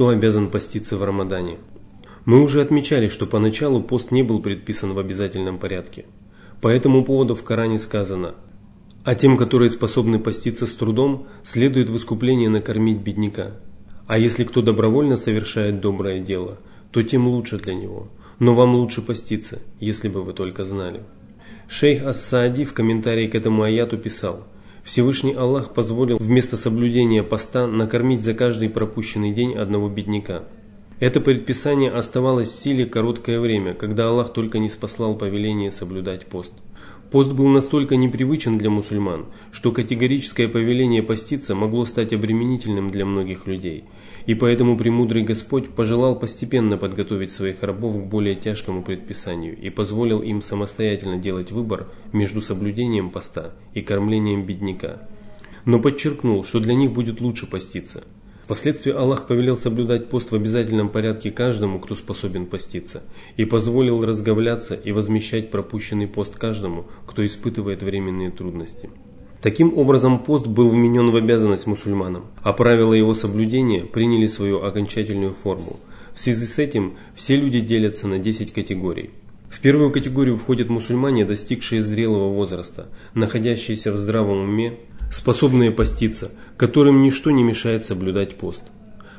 Кто обязан поститься в Рамадане? Мы уже отмечали, что поначалу пост не был предписан в обязательном порядке. По этому поводу в Коране сказано «А тем, которые способны поститься с трудом, следует в искупление накормить бедняка. А если кто добровольно совершает доброе дело, то тем лучше для него. Но вам лучше поститься, если бы вы только знали». Шейх Ас-Саади в комментарии к этому аяту писал Всевышний Аллах позволил вместо соблюдения поста накормить за каждый пропущенный день одного бедняка. Это предписание оставалось в силе короткое время, когда Аллах только не спаслал повеление соблюдать пост. Пост был настолько непривычен для мусульман, что категорическое повеление поститься могло стать обременительным для многих людей. И поэтому премудрый Господь пожелал постепенно подготовить своих рабов к более тяжкому предписанию и позволил им самостоятельно делать выбор между соблюдением поста и кормлением бедняка. Но подчеркнул, что для них будет лучше поститься – Впоследствии Аллах повелел соблюдать пост в обязательном порядке каждому, кто способен поститься, и позволил разговляться и возмещать пропущенный пост каждому, кто испытывает временные трудности. Таким образом, пост был вменен в обязанность мусульманам, а правила его соблюдения приняли свою окончательную форму. В связи с этим все люди делятся на 10 категорий. В первую категорию входят мусульмане, достигшие зрелого возраста, находящиеся в здравом уме, способные поститься, которым ничто не мешает соблюдать пост.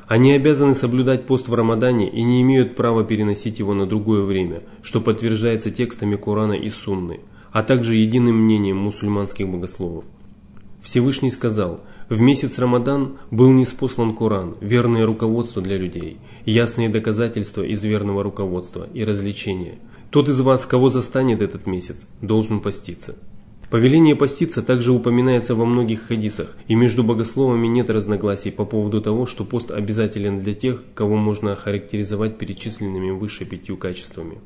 Они обязаны соблюдать пост в Рамадане и не имеют права переносить его на другое время, что подтверждается текстами Корана и Сунны, а также единым мнением мусульманских богословов. Всевышний сказал, в месяц Рамадан был неспослан Коран, верное руководство для людей, ясные доказательства из верного руководства и развлечения. Тот из вас, кого застанет этот месяц, должен поститься. Повеление поститься также упоминается во многих хадисах, и между богословами нет разногласий по поводу того, что пост обязателен для тех, кого можно охарактеризовать перечисленными выше пятью качествами.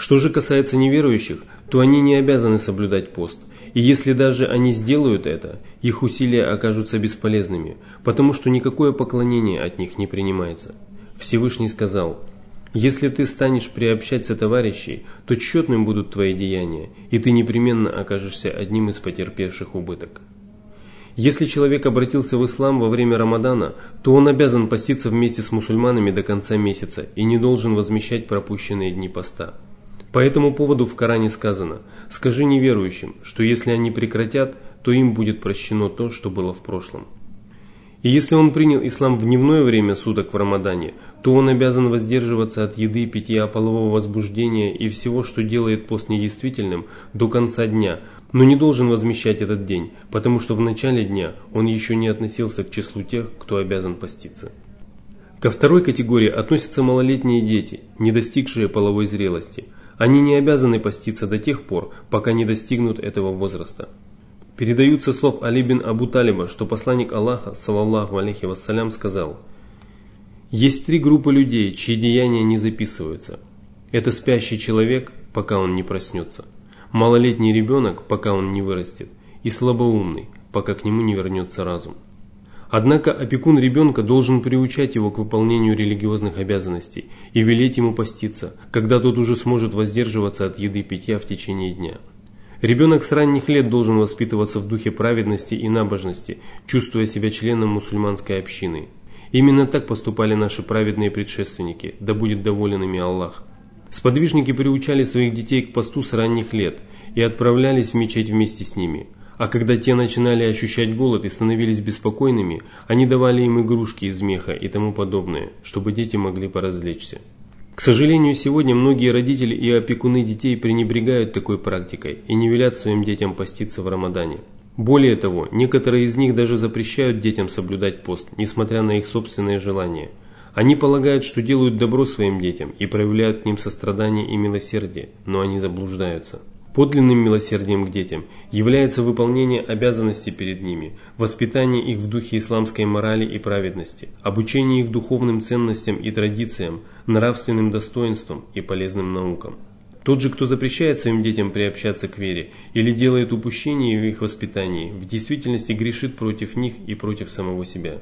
Что же касается неверующих, то они не обязаны соблюдать пост, и если даже они сделают это, их усилия окажутся бесполезными, потому что никакое поклонение от них не принимается. Всевышний сказал – если ты станешь приобщаться товарищей, то тщетным будут твои деяния, и ты непременно окажешься одним из потерпевших убыток. Если человек обратился в ислам во время Рамадана, то он обязан поститься вместе с мусульманами до конца месяца и не должен возмещать пропущенные дни поста. По этому поводу в Коране сказано «Скажи неверующим, что если они прекратят, то им будет прощено то, что было в прошлом». И если он принял ислам в дневное время суток в Рамадане, то он обязан воздерживаться от еды, питья, полового возбуждения и всего, что делает пост недействительным, до конца дня, но не должен возмещать этот день, потому что в начале дня он еще не относился к числу тех, кто обязан поститься. Ко второй категории относятся малолетние дети, не достигшие половой зрелости. Они не обязаны поститься до тех пор, пока не достигнут этого возраста. Передаются слов Али бин Абу Талиба, что посланник Аллаха, саллаллаху алейхи вассалям, сказал «Есть три группы людей, чьи деяния не записываются. Это спящий человек, пока он не проснется, малолетний ребенок, пока он не вырастет, и слабоумный, пока к нему не вернется разум». Однако опекун ребенка должен приучать его к выполнению религиозных обязанностей и велеть ему поститься, когда тот уже сможет воздерживаться от еды и питья в течение дня. Ребенок с ранних лет должен воспитываться в духе праведности и набожности, чувствуя себя членом мусульманской общины. Именно так поступали наши праведные предшественники, да будет доволен ими Аллах. Сподвижники приучали своих детей к посту с ранних лет и отправлялись в мечеть вместе с ними. А когда те начинали ощущать голод и становились беспокойными, они давали им игрушки из меха и тому подобное, чтобы дети могли поразвлечься. К сожалению, сегодня многие родители и опекуны детей пренебрегают такой практикой и не велят своим детям поститься в Рамадане. Более того, некоторые из них даже запрещают детям соблюдать пост, несмотря на их собственные желания. Они полагают, что делают добро своим детям и проявляют к ним сострадание и милосердие, но они заблуждаются. Подлинным милосердием к детям является выполнение обязанностей перед ними, воспитание их в духе исламской морали и праведности, обучение их духовным ценностям и традициям, нравственным достоинствам и полезным наукам. Тот же, кто запрещает своим детям приобщаться к вере или делает упущения в их воспитании, в действительности грешит против них и против самого себя.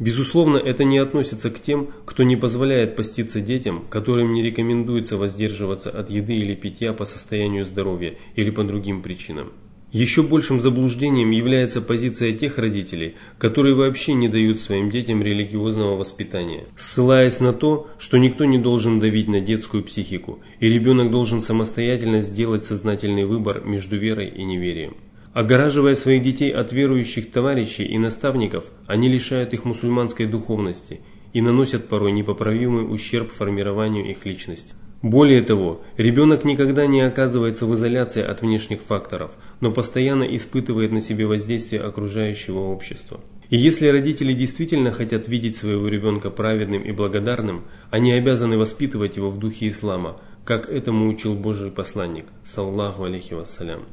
Безусловно, это не относится к тем, кто не позволяет поститься детям, которым не рекомендуется воздерживаться от еды или питья по состоянию здоровья или по другим причинам. Еще большим заблуждением является позиция тех родителей, которые вообще не дают своим детям религиозного воспитания, ссылаясь на то, что никто не должен давить на детскую психику, и ребенок должен самостоятельно сделать сознательный выбор между верой и неверием. Огораживая своих детей от верующих товарищей и наставников, они лишают их мусульманской духовности и наносят порой непоправимый ущерб формированию их личности. Более того, ребенок никогда не оказывается в изоляции от внешних факторов, но постоянно испытывает на себе воздействие окружающего общества. И если родители действительно хотят видеть своего ребенка праведным и благодарным, они обязаны воспитывать его в духе ислама, как этому учил Божий посланник, саллаху алейхи вассалям.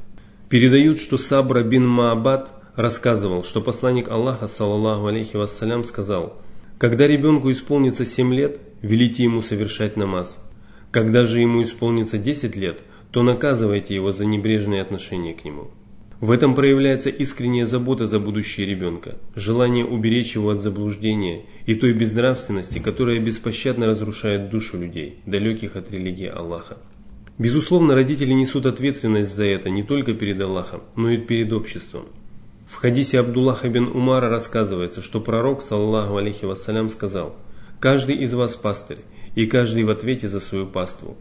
Передают, что Сабра бин Маабад рассказывал, что посланник Аллаха, саллаху алейхи вассалям, сказал, «Когда ребенку исполнится 7 лет, велите ему совершать намаз, когда же ему исполнится 10 лет, то наказывайте его за небрежное отношение к нему. В этом проявляется искренняя забота за будущее ребенка, желание уберечь его от заблуждения и той безнравственности, которая беспощадно разрушает душу людей, далеких от религии Аллаха. Безусловно, родители несут ответственность за это не только перед Аллахом, но и перед обществом. В хадисе Абдуллаха бин Умара рассказывается, что пророк, саллаху алейхи вассалям, сказал «Каждый из вас пастырь, и каждый в ответе за свою паству.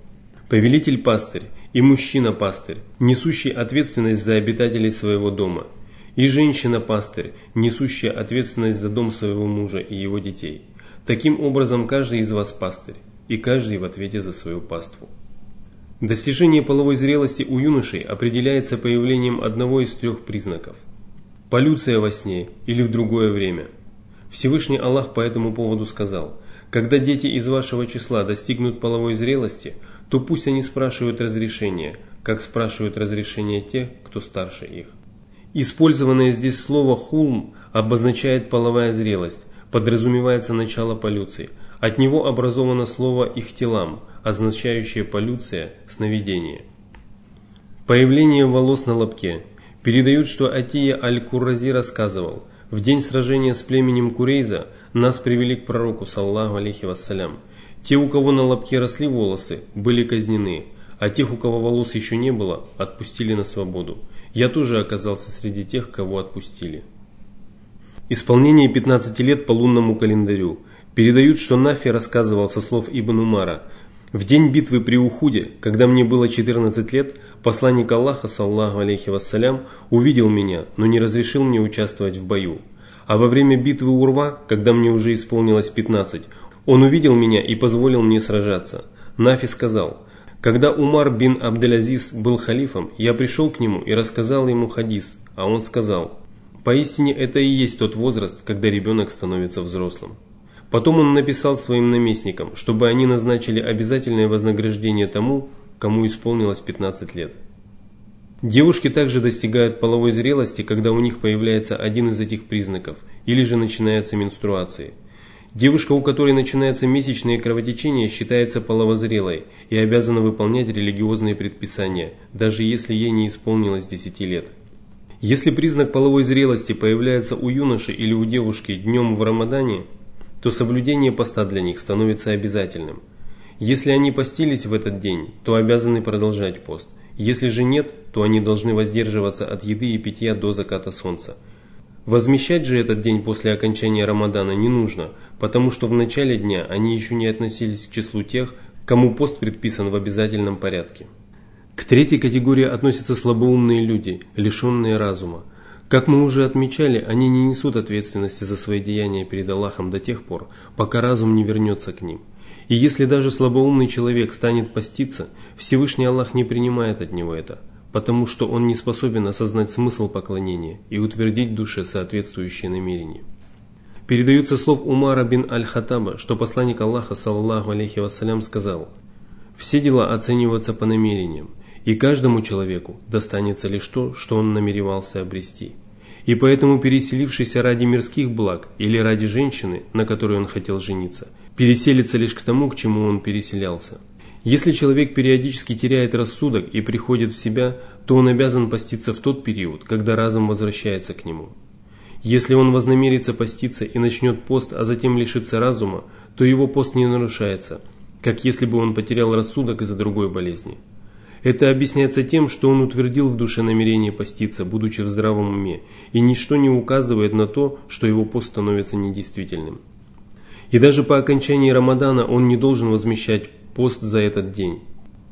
Повелитель-пастырь и мужчина-пастырь, несущий ответственность за обитателей своего дома, и женщина-пастырь, несущая ответственность за дом своего мужа и его детей. Таким образом, каждый из вас пастырь, и каждый в ответе за свою паству. Достижение половой зрелости у юношей определяется появлением одного из трех признаков. Полюция во сне или в другое время. Всевышний Аллах по этому поводу сказал – когда дети из вашего числа достигнут половой зрелости, то пусть они спрашивают разрешения, как спрашивают разрешения те, кто старше их. Использованное здесь слово «хулм» обозначает половая зрелость, подразумевается начало полюции. От него образовано слово «ихтилам», означающее полюция, сновидение. Появление волос на лобке. Передают, что Атия Аль-Куррази рассказывал, в день сражения с племенем Курейза нас привели к пророку, саллаху алейхи вассалям. Те, у кого на лобке росли волосы, были казнены, а тех, у кого волос еще не было, отпустили на свободу. Я тоже оказался среди тех, кого отпустили. Исполнение 15 лет по лунному календарю. Передают, что Нафи рассказывал со слов Ибн Умара. В день битвы при Ухуде, когда мне было 14 лет, посланник Аллаха, саллаху алейхи вассалям, увидел меня, но не разрешил мне участвовать в бою. А во время битвы Урва, когда мне уже исполнилось 15, он увидел меня и позволил мне сражаться. Нафи сказал, когда Умар бин Абделязиз был халифом, я пришел к нему и рассказал ему хадис, а он сказал, поистине это и есть тот возраст, когда ребенок становится взрослым. Потом он написал своим наместникам, чтобы они назначили обязательное вознаграждение тому, кому исполнилось 15 лет. Девушки также достигают половой зрелости, когда у них появляется один из этих признаков, или же начинается менструации. Девушка, у которой начинается месячное кровотечение, считается половозрелой и обязана выполнять религиозные предписания, даже если ей не исполнилось 10 лет. Если признак половой зрелости появляется у юноши или у девушки днем в Рамадане, то соблюдение поста для них становится обязательным. Если они постились в этот день, то обязаны продолжать пост. Если же нет, то они должны воздерживаться от еды и питья до заката солнца. Возмещать же этот день после окончания Рамадана не нужно, потому что в начале дня они еще не относились к числу тех, кому пост предписан в обязательном порядке. К третьей категории относятся слабоумные люди, лишенные разума. Как мы уже отмечали, они не несут ответственности за свои деяния перед Аллахом до тех пор, пока разум не вернется к ним – и если даже слабоумный человек станет поститься, Всевышний Аллах не принимает от него это, потому что он не способен осознать смысл поклонения и утвердить в душе соответствующее намерение. Передаются слов Умара бин Аль-Хаттаба, что посланник Аллаха, саллаху алейхи вассалям, сказал, «Все дела оцениваются по намерениям, и каждому человеку достанется лишь то, что он намеревался обрести. И поэтому переселившийся ради мирских благ или ради женщины, на которой он хотел жениться – переселится лишь к тому, к чему он переселялся. Если человек периодически теряет рассудок и приходит в себя, то он обязан поститься в тот период, когда разум возвращается к нему. Если он вознамерится поститься и начнет пост, а затем лишится разума, то его пост не нарушается, как если бы он потерял рассудок из-за другой болезни. Это объясняется тем, что он утвердил в душе намерение поститься, будучи в здравом уме, и ничто не указывает на то, что его пост становится недействительным. И даже по окончании Рамадана он не должен возмещать пост за этот день.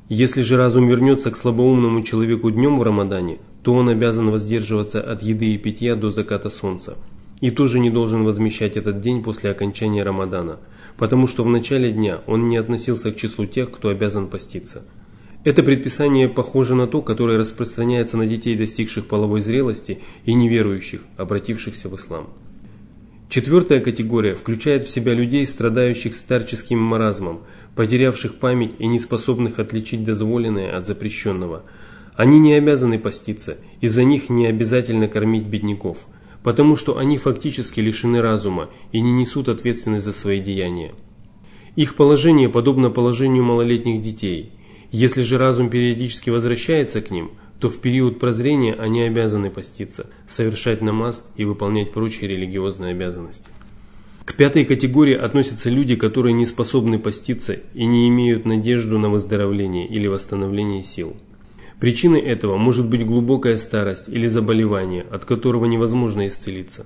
Если же разум вернется к слабоумному человеку днем в Рамадане, то он обязан воздерживаться от еды и питья до заката солнца. И тоже не должен возмещать этот день после окончания Рамадана, потому что в начале дня он не относился к числу тех, кто обязан поститься. Это предписание похоже на то, которое распространяется на детей, достигших половой зрелости и неверующих, обратившихся в ислам. Четвертая категория включает в себя людей, страдающих старческим маразмом, потерявших память и не способных отличить дозволенное от запрещенного. Они не обязаны поститься, и за них не обязательно кормить бедняков, потому что они фактически лишены разума и не несут ответственность за свои деяния. Их положение подобно положению малолетних детей. Если же разум периодически возвращается к ним, то в период прозрения они обязаны поститься, совершать намаз и выполнять прочие религиозные обязанности. К пятой категории относятся люди, которые не способны поститься и не имеют надежду на выздоровление или восстановление сил. Причиной этого может быть глубокая старость или заболевание, от которого невозможно исцелиться.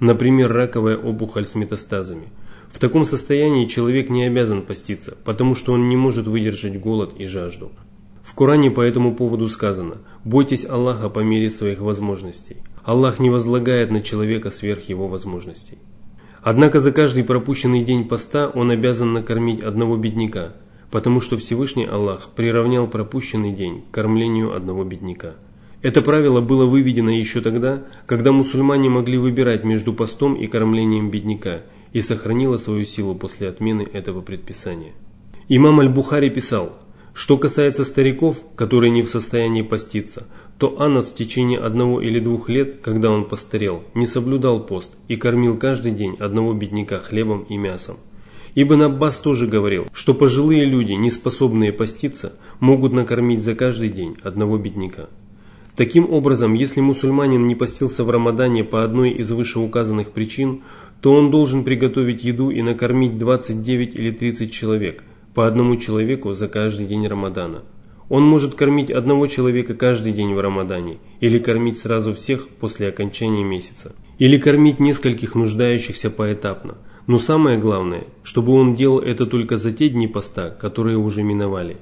Например, раковая опухоль с метастазами. В таком состоянии человек не обязан поститься, потому что он не может выдержать голод и жажду. В Коране по этому поводу сказано «Бойтесь Аллаха по мере своих возможностей». Аллах не возлагает на человека сверх его возможностей. Однако за каждый пропущенный день поста он обязан накормить одного бедняка, потому что Всевышний Аллах приравнял пропущенный день к кормлению одного бедняка. Это правило было выведено еще тогда, когда мусульмане могли выбирать между постом и кормлением бедняка и сохранило свою силу после отмены этого предписания. Имам Аль-Бухари писал, что касается стариков, которые не в состоянии поститься, то Анас в течение одного или двух лет, когда он постарел, не соблюдал пост и кормил каждый день одного бедняка хлебом и мясом. Ибн Аббас тоже говорил, что пожилые люди, не способные поститься, могут накормить за каждый день одного бедняка. Таким образом, если мусульманин не постился в Рамадане по одной из вышеуказанных причин, то он должен приготовить еду и накормить 29 или 30 человек, по одному человеку за каждый день Рамадана – он может кормить одного человека каждый день в Рамадане, или кормить сразу всех после окончания месяца, или кормить нескольких нуждающихся поэтапно. Но самое главное, чтобы он делал это только за те дни поста, которые уже миновали.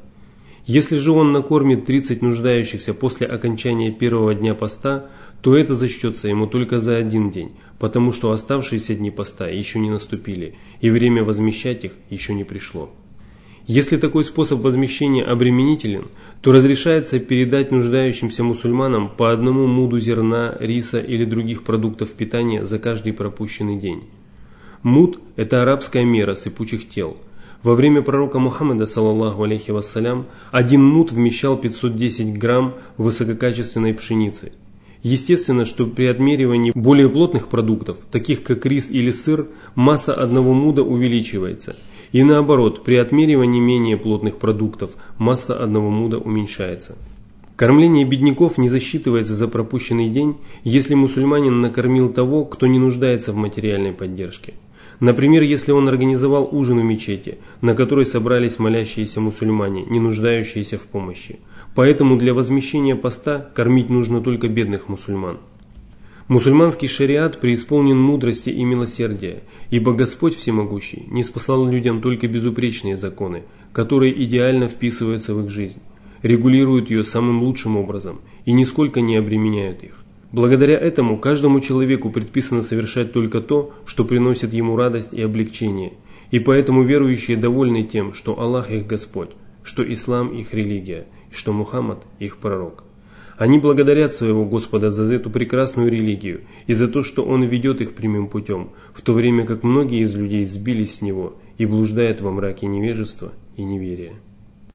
Если же он накормит 30 нуждающихся после окончания первого дня поста, то это зачтется ему только за один день, потому что оставшиеся дни поста еще не наступили, и время возмещать их еще не пришло. Если такой способ возмещения обременителен, то разрешается передать нуждающимся мусульманам по одному муду зерна, риса или других продуктов питания за каждый пропущенный день. Муд – это арабская мера сыпучих тел. Во время пророка Мухаммада, саллаллаху алейхи вассалям, один муд вмещал 510 грамм высококачественной пшеницы. Естественно, что при отмеривании более плотных продуктов, таких как рис или сыр, масса одного муда увеличивается – и наоборот, при отмеривании менее плотных продуктов масса одного муда уменьшается. Кормление бедняков не засчитывается за пропущенный день, если мусульманин накормил того, кто не нуждается в материальной поддержке. Например, если он организовал ужин в мечети, на который собрались молящиеся мусульмане, не нуждающиеся в помощи. Поэтому для возмещения поста кормить нужно только бедных мусульман. Мусульманский шариат преисполнен мудрости и милосердия, ибо Господь Всемогущий не спасал людям только безупречные законы, которые идеально вписываются в их жизнь, регулируют ее самым лучшим образом и нисколько не обременяют их. Благодаря этому каждому человеку предписано совершать только то, что приносит ему радость и облегчение, и поэтому верующие довольны тем, что Аллах их Господь, что ислам их религия, что Мухаммад их пророк. Они благодарят своего Господа за эту прекрасную религию и за то, что Он ведет их прямым путем, в то время как многие из людей сбились с него и блуждают во мраке невежества и неверия.